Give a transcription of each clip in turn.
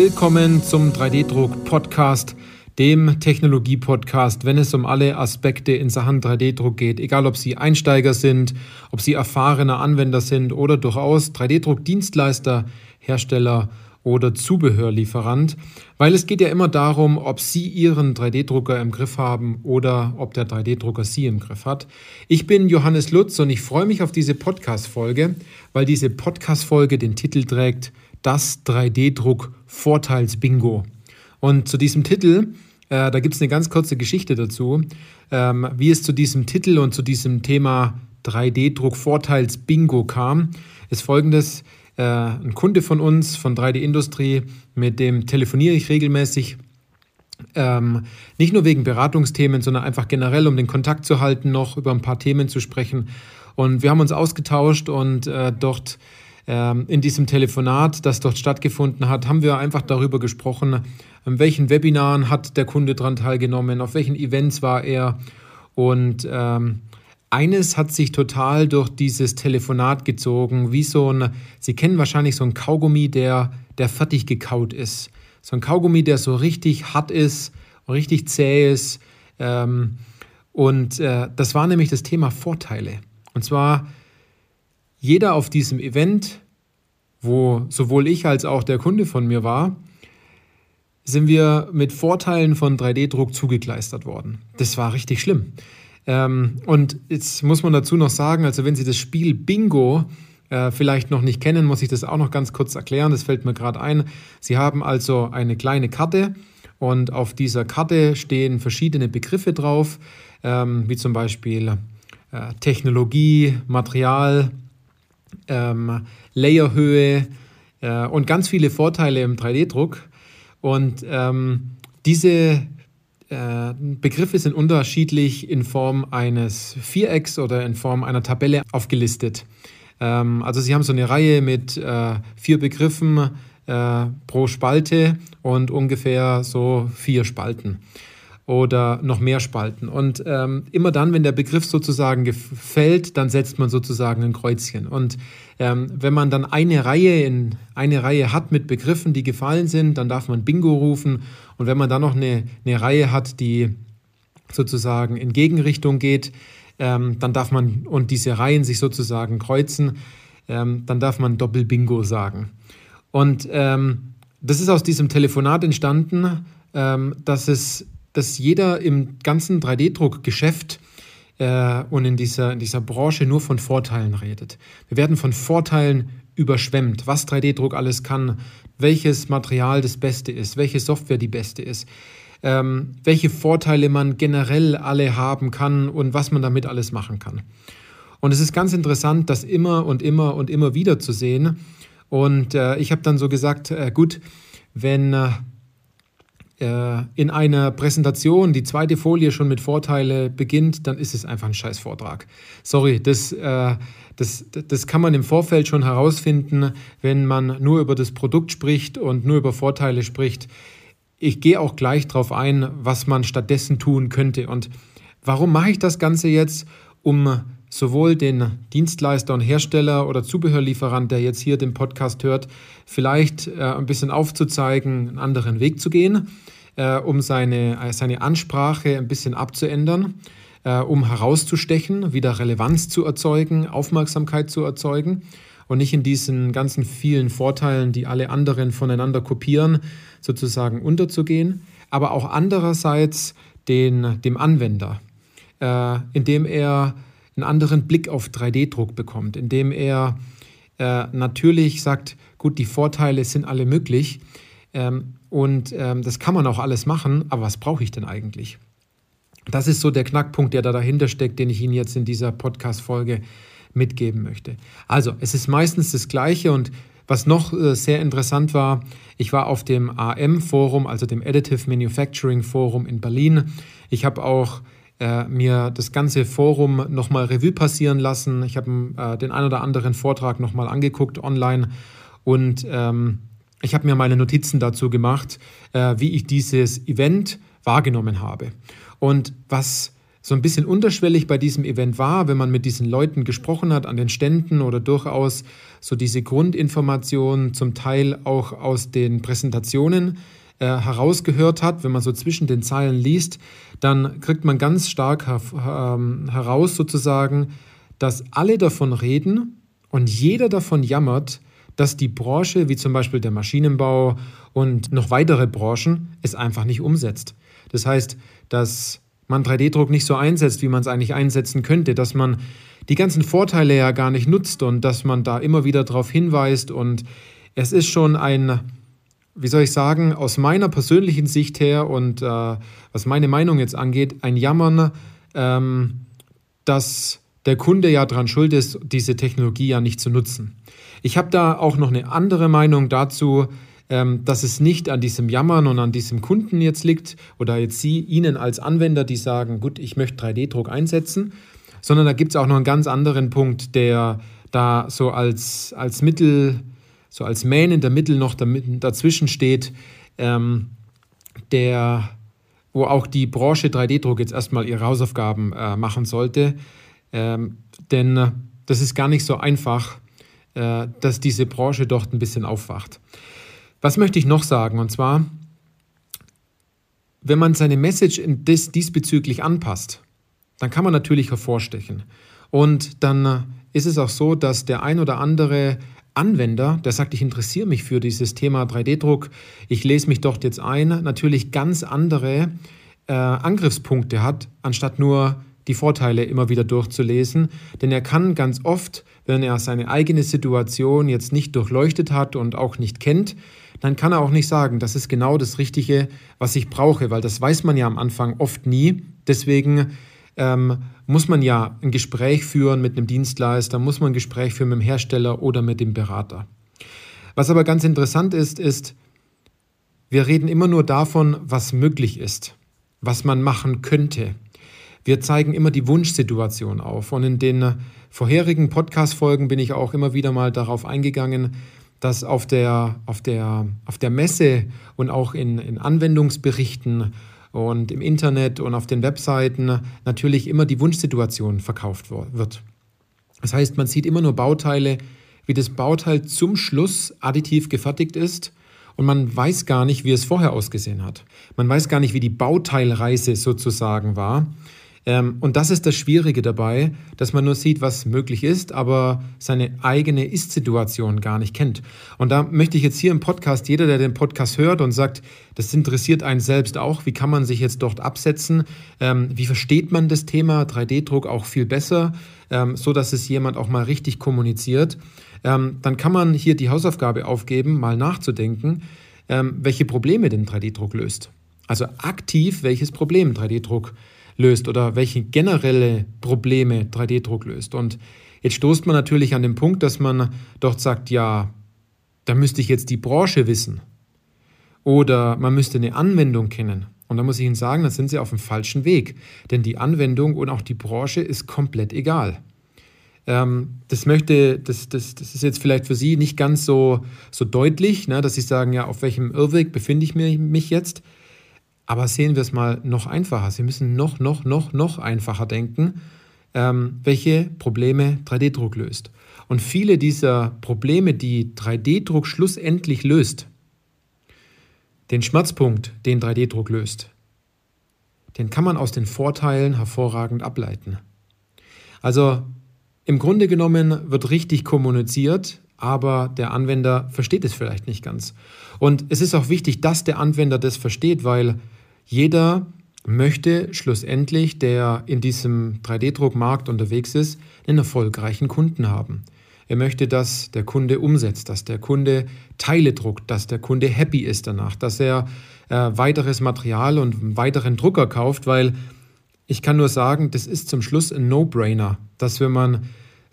Willkommen zum 3D-Druck-Podcast, dem Technologie-Podcast, wenn es um alle Aspekte in Sachen 3D-Druck geht, egal ob Sie Einsteiger sind, ob Sie erfahrene Anwender sind oder durchaus 3D-Druck-Dienstleister, Hersteller oder Zubehörlieferant, weil es geht ja immer darum, ob Sie Ihren 3D-Drucker im Griff haben oder ob der 3D-Drucker Sie im Griff hat. Ich bin Johannes Lutz und ich freue mich auf diese Podcast-Folge, weil diese Podcast-Folge den Titel trägt das 3D-Druck-Vorteils-Bingo. Und zu diesem Titel, äh, da gibt es eine ganz kurze Geschichte dazu, ähm, wie es zu diesem Titel und zu diesem Thema 3D-Druck-Vorteils-Bingo kam, ist folgendes. Äh, ein Kunde von uns, von 3D-Industrie, mit dem telefoniere ich regelmäßig. Ähm, nicht nur wegen Beratungsthemen, sondern einfach generell, um den Kontakt zu halten, noch über ein paar Themen zu sprechen. Und wir haben uns ausgetauscht und äh, dort in diesem Telefonat, das dort stattgefunden hat, haben wir einfach darüber gesprochen, an welchen Webinaren hat der Kunde daran teilgenommen, auf welchen Events war er. Und ähm, eines hat sich total durch dieses Telefonat gezogen, wie so ein, Sie kennen wahrscheinlich so ein Kaugummi, der, der fertig gekaut ist. So ein Kaugummi, der so richtig hart ist, richtig zäh ist. Ähm, und äh, das war nämlich das Thema Vorteile. Und zwar jeder auf diesem Event, wo sowohl ich als auch der Kunde von mir war, sind wir mit Vorteilen von 3D-Druck zugekleistert worden. Das war richtig schlimm. Ähm, und jetzt muss man dazu noch sagen, also wenn Sie das Spiel Bingo äh, vielleicht noch nicht kennen, muss ich das auch noch ganz kurz erklären. Das fällt mir gerade ein. Sie haben also eine kleine Karte und auf dieser Karte stehen verschiedene Begriffe drauf, ähm, wie zum Beispiel äh, Technologie, Material, ähm, Layerhöhe äh, und ganz viele Vorteile im 3D-Druck. Und ähm, diese äh, Begriffe sind unterschiedlich in Form eines Vierecks oder in Form einer Tabelle aufgelistet. Ähm, also Sie haben so eine Reihe mit äh, vier Begriffen äh, pro Spalte und ungefähr so vier Spalten oder noch mehr Spalten. Und ähm, immer dann, wenn der Begriff sozusagen gefällt, dann setzt man sozusagen ein Kreuzchen. Und ähm, wenn man dann eine Reihe in eine Reihe hat mit Begriffen, die gefallen sind, dann darf man Bingo rufen. Und wenn man dann noch eine, eine Reihe hat, die sozusagen in Gegenrichtung geht, ähm, dann darf man und diese Reihen sich sozusagen kreuzen, ähm, dann darf man Doppel-Bingo sagen. Und ähm, das ist aus diesem Telefonat entstanden, ähm, dass es dass jeder im ganzen 3D-Druckgeschäft äh, und in dieser, in dieser Branche nur von Vorteilen redet. Wir werden von Vorteilen überschwemmt, was 3D-Druck alles kann, welches Material das Beste ist, welche Software die beste ist, ähm, welche Vorteile man generell alle haben kann und was man damit alles machen kann. Und es ist ganz interessant, das immer und immer und immer wieder zu sehen. Und äh, ich habe dann so gesagt, äh, gut, wenn äh, in einer Präsentation die zweite Folie schon mit Vorteile beginnt, dann ist es einfach ein scheiß Vortrag. Sorry, das, äh, das, das kann man im Vorfeld schon herausfinden, wenn man nur über das Produkt spricht und nur über Vorteile spricht. Ich gehe auch gleich darauf ein, was man stattdessen tun könnte. Und warum mache ich das Ganze jetzt? Um sowohl den Dienstleister und Hersteller oder Zubehörlieferant, der jetzt hier den Podcast hört, vielleicht äh, ein bisschen aufzuzeigen, einen anderen Weg zu gehen, äh, um seine, äh, seine Ansprache ein bisschen abzuändern, äh, um herauszustechen, wieder Relevanz zu erzeugen, Aufmerksamkeit zu erzeugen und nicht in diesen ganzen vielen Vorteilen, die alle anderen voneinander kopieren, sozusagen unterzugehen, aber auch andererseits den, dem Anwender, äh, indem er einen anderen Blick auf 3D-Druck bekommt, indem er äh, natürlich sagt, gut, die Vorteile sind alle möglich ähm, und ähm, das kann man auch alles machen, aber was brauche ich denn eigentlich? Das ist so der Knackpunkt, der da dahinter steckt, den ich Ihnen jetzt in dieser Podcast-Folge mitgeben möchte. Also, es ist meistens das Gleiche und was noch äh, sehr interessant war, ich war auf dem AM-Forum, also dem Additive Manufacturing Forum in Berlin. Ich habe auch äh, mir das ganze Forum nochmal Revue passieren lassen. Ich habe äh, den ein oder anderen Vortrag nochmal angeguckt online und ähm, ich habe mir meine Notizen dazu gemacht, äh, wie ich dieses Event wahrgenommen habe. Und was so ein bisschen unterschwellig bei diesem Event war, wenn man mit diesen Leuten gesprochen hat an den Ständen oder durchaus so diese Grundinformationen zum Teil auch aus den Präsentationen äh, herausgehört hat, wenn man so zwischen den Zeilen liest, dann kriegt man ganz stark her ähm, heraus sozusagen, dass alle davon reden und jeder davon jammert, dass die Branche, wie zum Beispiel der Maschinenbau und noch weitere Branchen, es einfach nicht umsetzt. Das heißt, dass man 3D-Druck nicht so einsetzt, wie man es eigentlich einsetzen könnte, dass man die ganzen Vorteile ja gar nicht nutzt und dass man da immer wieder darauf hinweist. Und es ist schon ein, wie soll ich sagen, aus meiner persönlichen Sicht her und äh, was meine Meinung jetzt angeht, ein Jammern, ähm, dass der Kunde ja daran schuld ist, diese Technologie ja nicht zu nutzen. Ich habe da auch noch eine andere Meinung dazu, ähm, dass es nicht an diesem Jammern und an diesem Kunden jetzt liegt oder jetzt Sie, Ihnen als Anwender, die sagen, gut, ich möchte 3D-Druck einsetzen, sondern da gibt es auch noch einen ganz anderen Punkt, der da so als, als Mittel, so als Man in der Mittel noch dazwischen steht, ähm, der, wo auch die Branche 3D-Druck jetzt erstmal ihre Hausaufgaben äh, machen sollte. Ähm, denn das ist gar nicht so einfach, äh, dass diese Branche dort ein bisschen aufwacht. Was möchte ich noch sagen? Und zwar, wenn man seine Message dies, diesbezüglich anpasst, dann kann man natürlich hervorstechen. Und dann ist es auch so, dass der ein oder andere Anwender, der sagt, ich interessiere mich für dieses Thema 3D-Druck, ich lese mich dort jetzt ein, natürlich ganz andere äh, Angriffspunkte hat, anstatt nur die Vorteile immer wieder durchzulesen. Denn er kann ganz oft, wenn er seine eigene Situation jetzt nicht durchleuchtet hat und auch nicht kennt, dann kann er auch nicht sagen, das ist genau das Richtige, was ich brauche, weil das weiß man ja am Anfang oft nie. Deswegen ähm, muss man ja ein Gespräch führen mit einem Dienstleister, muss man ein Gespräch führen mit dem Hersteller oder mit dem Berater. Was aber ganz interessant ist, ist, wir reden immer nur davon, was möglich ist, was man machen könnte. Wir zeigen immer die Wunschsituation auf. Und in den vorherigen Podcast-Folgen bin ich auch immer wieder mal darauf eingegangen, dass auf der, auf der, auf der Messe und auch in, in Anwendungsberichten und im Internet und auf den Webseiten natürlich immer die Wunschsituation verkauft wird. Das heißt, man sieht immer nur Bauteile, wie das Bauteil zum Schluss additiv gefertigt ist und man weiß gar nicht, wie es vorher ausgesehen hat. Man weiß gar nicht, wie die Bauteilreise sozusagen war. Ähm, und das ist das Schwierige dabei, dass man nur sieht, was möglich ist, aber seine eigene Ist-Situation gar nicht kennt. Und da möchte ich jetzt hier im Podcast, jeder, der den Podcast hört und sagt, das interessiert einen selbst auch, wie kann man sich jetzt dort absetzen, ähm, wie versteht man das Thema 3D-Druck auch viel besser, ähm, so dass es jemand auch mal richtig kommuniziert, dann kann man hier die Hausaufgabe aufgeben, mal nachzudenken, welche Probleme denn 3D-Druck löst. Also aktiv, welches Problem 3D-Druck löst löst oder welche generelle Probleme 3D-Druck löst. Und jetzt stoßt man natürlich an den Punkt, dass man dort sagt, ja, da müsste ich jetzt die Branche wissen oder man müsste eine Anwendung kennen. Und da muss ich Ihnen sagen, da sind Sie auf dem falschen Weg, denn die Anwendung und auch die Branche ist komplett egal. Ähm, das möchte, das, das, das ist jetzt vielleicht für Sie nicht ganz so, so deutlich, ne, dass Sie sagen, ja, auf welchem Irrweg befinde ich mich jetzt. Aber sehen wir es mal noch einfacher. Sie müssen noch, noch, noch, noch einfacher denken, ähm, welche Probleme 3D-Druck löst. Und viele dieser Probleme, die 3D-Druck schlussendlich löst, den Schmerzpunkt, den 3D-Druck löst, den kann man aus den Vorteilen hervorragend ableiten. Also im Grunde genommen wird richtig kommuniziert, aber der Anwender versteht es vielleicht nicht ganz. Und es ist auch wichtig, dass der Anwender das versteht, weil jeder möchte schlussendlich, der in diesem 3D-Druckmarkt unterwegs ist, einen erfolgreichen Kunden haben. Er möchte, dass der Kunde umsetzt, dass der Kunde Teile druckt, dass der Kunde happy ist danach, dass er äh, weiteres Material und einen weiteren Drucker kauft, weil ich kann nur sagen, das ist zum Schluss ein No-Brainer, dass wenn man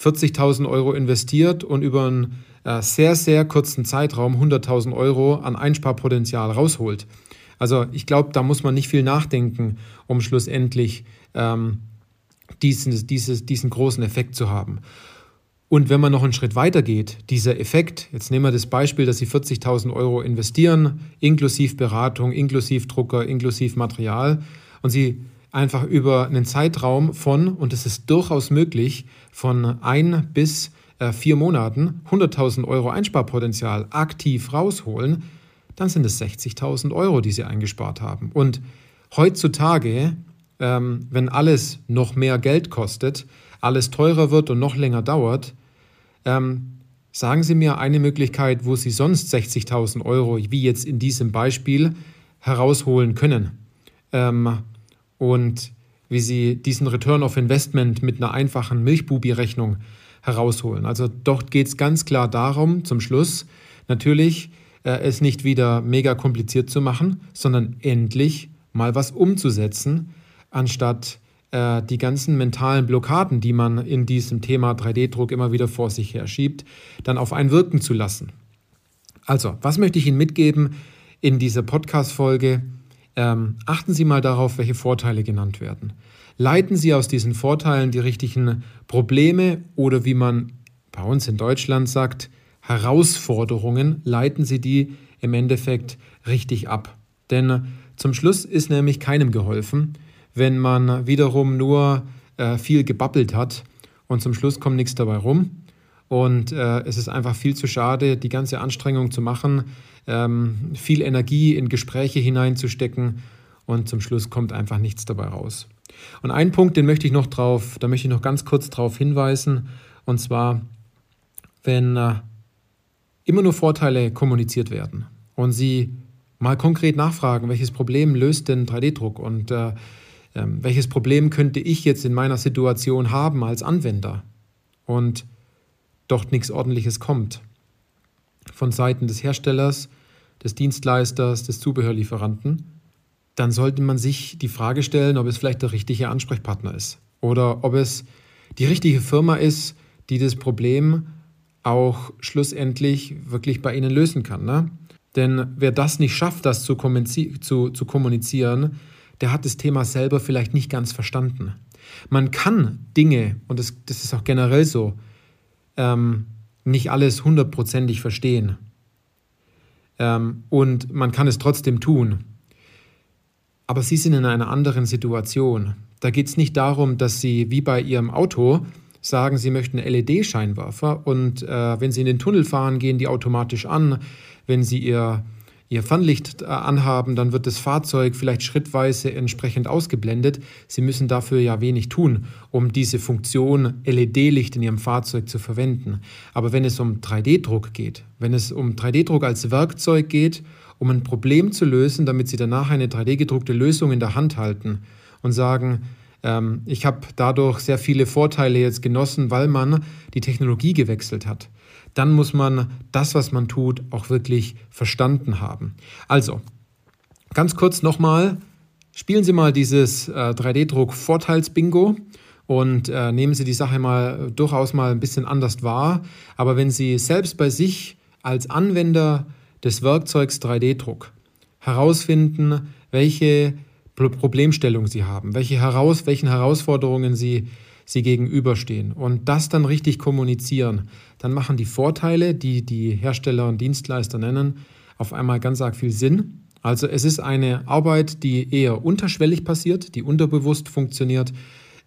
40.000 Euro investiert und über einen äh, sehr, sehr kurzen Zeitraum 100.000 Euro an Einsparpotenzial rausholt, also ich glaube, da muss man nicht viel nachdenken, um schlussendlich ähm, diesen, dieses, diesen großen Effekt zu haben. Und wenn man noch einen Schritt weiter geht, dieser Effekt, jetzt nehmen wir das Beispiel, dass Sie 40.000 Euro investieren, inklusive Beratung, inklusive Drucker, inklusive Material, und Sie einfach über einen Zeitraum von, und es ist durchaus möglich, von ein bis äh, vier Monaten 100.000 Euro Einsparpotenzial aktiv rausholen, dann sind es 60.000 Euro, die Sie eingespart haben. Und heutzutage, ähm, wenn alles noch mehr Geld kostet, alles teurer wird und noch länger dauert, ähm, sagen Sie mir eine Möglichkeit, wo Sie sonst 60.000 Euro, wie jetzt in diesem Beispiel, herausholen können. Ähm, und wie Sie diesen Return of Investment mit einer einfachen Milchbubi-Rechnung herausholen. Also dort geht es ganz klar darum, zum Schluss natürlich äh, es nicht wieder mega kompliziert zu machen, sondern endlich mal was umzusetzen, anstatt äh, die ganzen mentalen Blockaden, die man in diesem Thema 3D-Druck immer wieder vor sich her schiebt, dann auf einen wirken zu lassen. Also, was möchte ich Ihnen mitgeben in dieser Podcast-Folge? Ähm, achten Sie mal darauf, welche Vorteile genannt werden. Leiten Sie aus diesen Vorteilen die richtigen Probleme oder wie man bei uns in Deutschland sagt, Herausforderungen, leiten Sie die im Endeffekt richtig ab. Denn zum Schluss ist nämlich keinem geholfen, wenn man wiederum nur äh, viel gebabbelt hat und zum Schluss kommt nichts dabei rum. Und äh, es ist einfach viel zu schade, die ganze Anstrengung zu machen, ähm, viel Energie in Gespräche hineinzustecken und zum Schluss kommt einfach nichts dabei raus. Und einen Punkt, den möchte ich noch drauf, da möchte ich noch ganz kurz darauf hinweisen, und zwar, wenn äh, immer nur Vorteile kommuniziert werden und Sie mal konkret nachfragen, welches Problem löst denn 3D-Druck und äh, äh, welches Problem könnte ich jetzt in meiner Situation haben als Anwender und dort nichts Ordentliches kommt von Seiten des Herstellers, des Dienstleisters, des Zubehörlieferanten, dann sollte man sich die Frage stellen, ob es vielleicht der richtige Ansprechpartner ist oder ob es die richtige Firma ist, die das Problem auch schlussendlich wirklich bei Ihnen lösen kann. Ne? Denn wer das nicht schafft, das zu, zu, zu kommunizieren, der hat das Thema selber vielleicht nicht ganz verstanden. Man kann Dinge, und das, das ist auch generell so, ähm, nicht alles hundertprozentig verstehen. Ähm, und man kann es trotzdem tun. Aber Sie sind in einer anderen Situation. Da geht es nicht darum, dass Sie wie bei Ihrem Auto sagen, Sie möchten LED-Scheinwerfer und äh, wenn Sie in den Tunnel fahren, gehen die automatisch an. Wenn Sie Ihr, Ihr Fernlicht äh, anhaben, dann wird das Fahrzeug vielleicht schrittweise entsprechend ausgeblendet. Sie müssen dafür ja wenig tun, um diese Funktion LED-Licht in Ihrem Fahrzeug zu verwenden. Aber wenn es um 3D-Druck geht, wenn es um 3D-Druck als Werkzeug geht, um ein Problem zu lösen, damit Sie danach eine 3D-gedruckte Lösung in der Hand halten und sagen, ähm, ich habe dadurch sehr viele Vorteile jetzt genossen, weil man die Technologie gewechselt hat. Dann muss man das, was man tut, auch wirklich verstanden haben. Also, ganz kurz nochmal, spielen Sie mal dieses äh, 3D-Druck-Vorteils-Bingo und äh, nehmen Sie die Sache mal durchaus mal ein bisschen anders wahr. Aber wenn Sie selbst bei sich als Anwender des Werkzeugs 3D-Druck herausfinden, welche Problemstellung sie haben, welche heraus, welchen Herausforderungen sie, sie gegenüberstehen und das dann richtig kommunizieren, dann machen die Vorteile, die die Hersteller und Dienstleister nennen, auf einmal ganz arg viel Sinn. Also es ist eine Arbeit, die eher unterschwellig passiert, die unterbewusst funktioniert.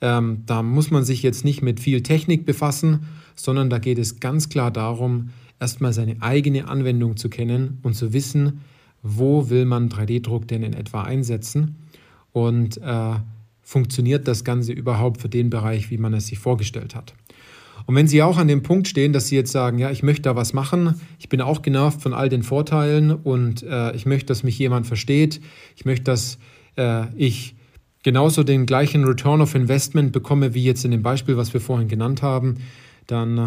Ähm, da muss man sich jetzt nicht mit viel Technik befassen, sondern da geht es ganz klar darum, erstmal seine eigene Anwendung zu kennen und zu wissen, wo will man 3D-Druck denn in etwa einsetzen und äh, funktioniert das Ganze überhaupt für den Bereich, wie man es sich vorgestellt hat. Und wenn Sie auch an dem Punkt stehen, dass Sie jetzt sagen, ja, ich möchte da was machen, ich bin auch genervt von all den Vorteilen und äh, ich möchte, dass mich jemand versteht, ich möchte, dass äh, ich genauso den gleichen Return of Investment bekomme wie jetzt in dem Beispiel, was wir vorhin genannt haben, dann äh,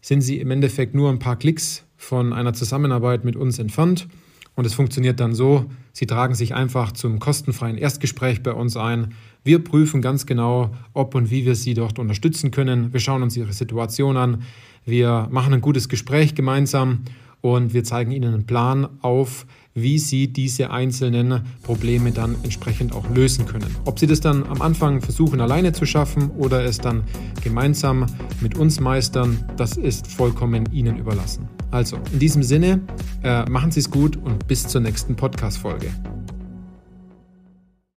sind Sie im Endeffekt nur ein paar Klicks von einer Zusammenarbeit mit uns entfernt. Und es funktioniert dann so, Sie tragen sich einfach zum kostenfreien Erstgespräch bei uns ein. Wir prüfen ganz genau, ob und wie wir Sie dort unterstützen können. Wir schauen uns Ihre Situation an. Wir machen ein gutes Gespräch gemeinsam und wir zeigen Ihnen einen Plan auf, wie Sie diese einzelnen Probleme dann entsprechend auch lösen können. Ob Sie das dann am Anfang versuchen alleine zu schaffen oder es dann gemeinsam mit uns meistern, das ist vollkommen Ihnen überlassen. Also, in diesem Sinne, äh, machen Sie es gut und bis zur nächsten Podcast-Folge.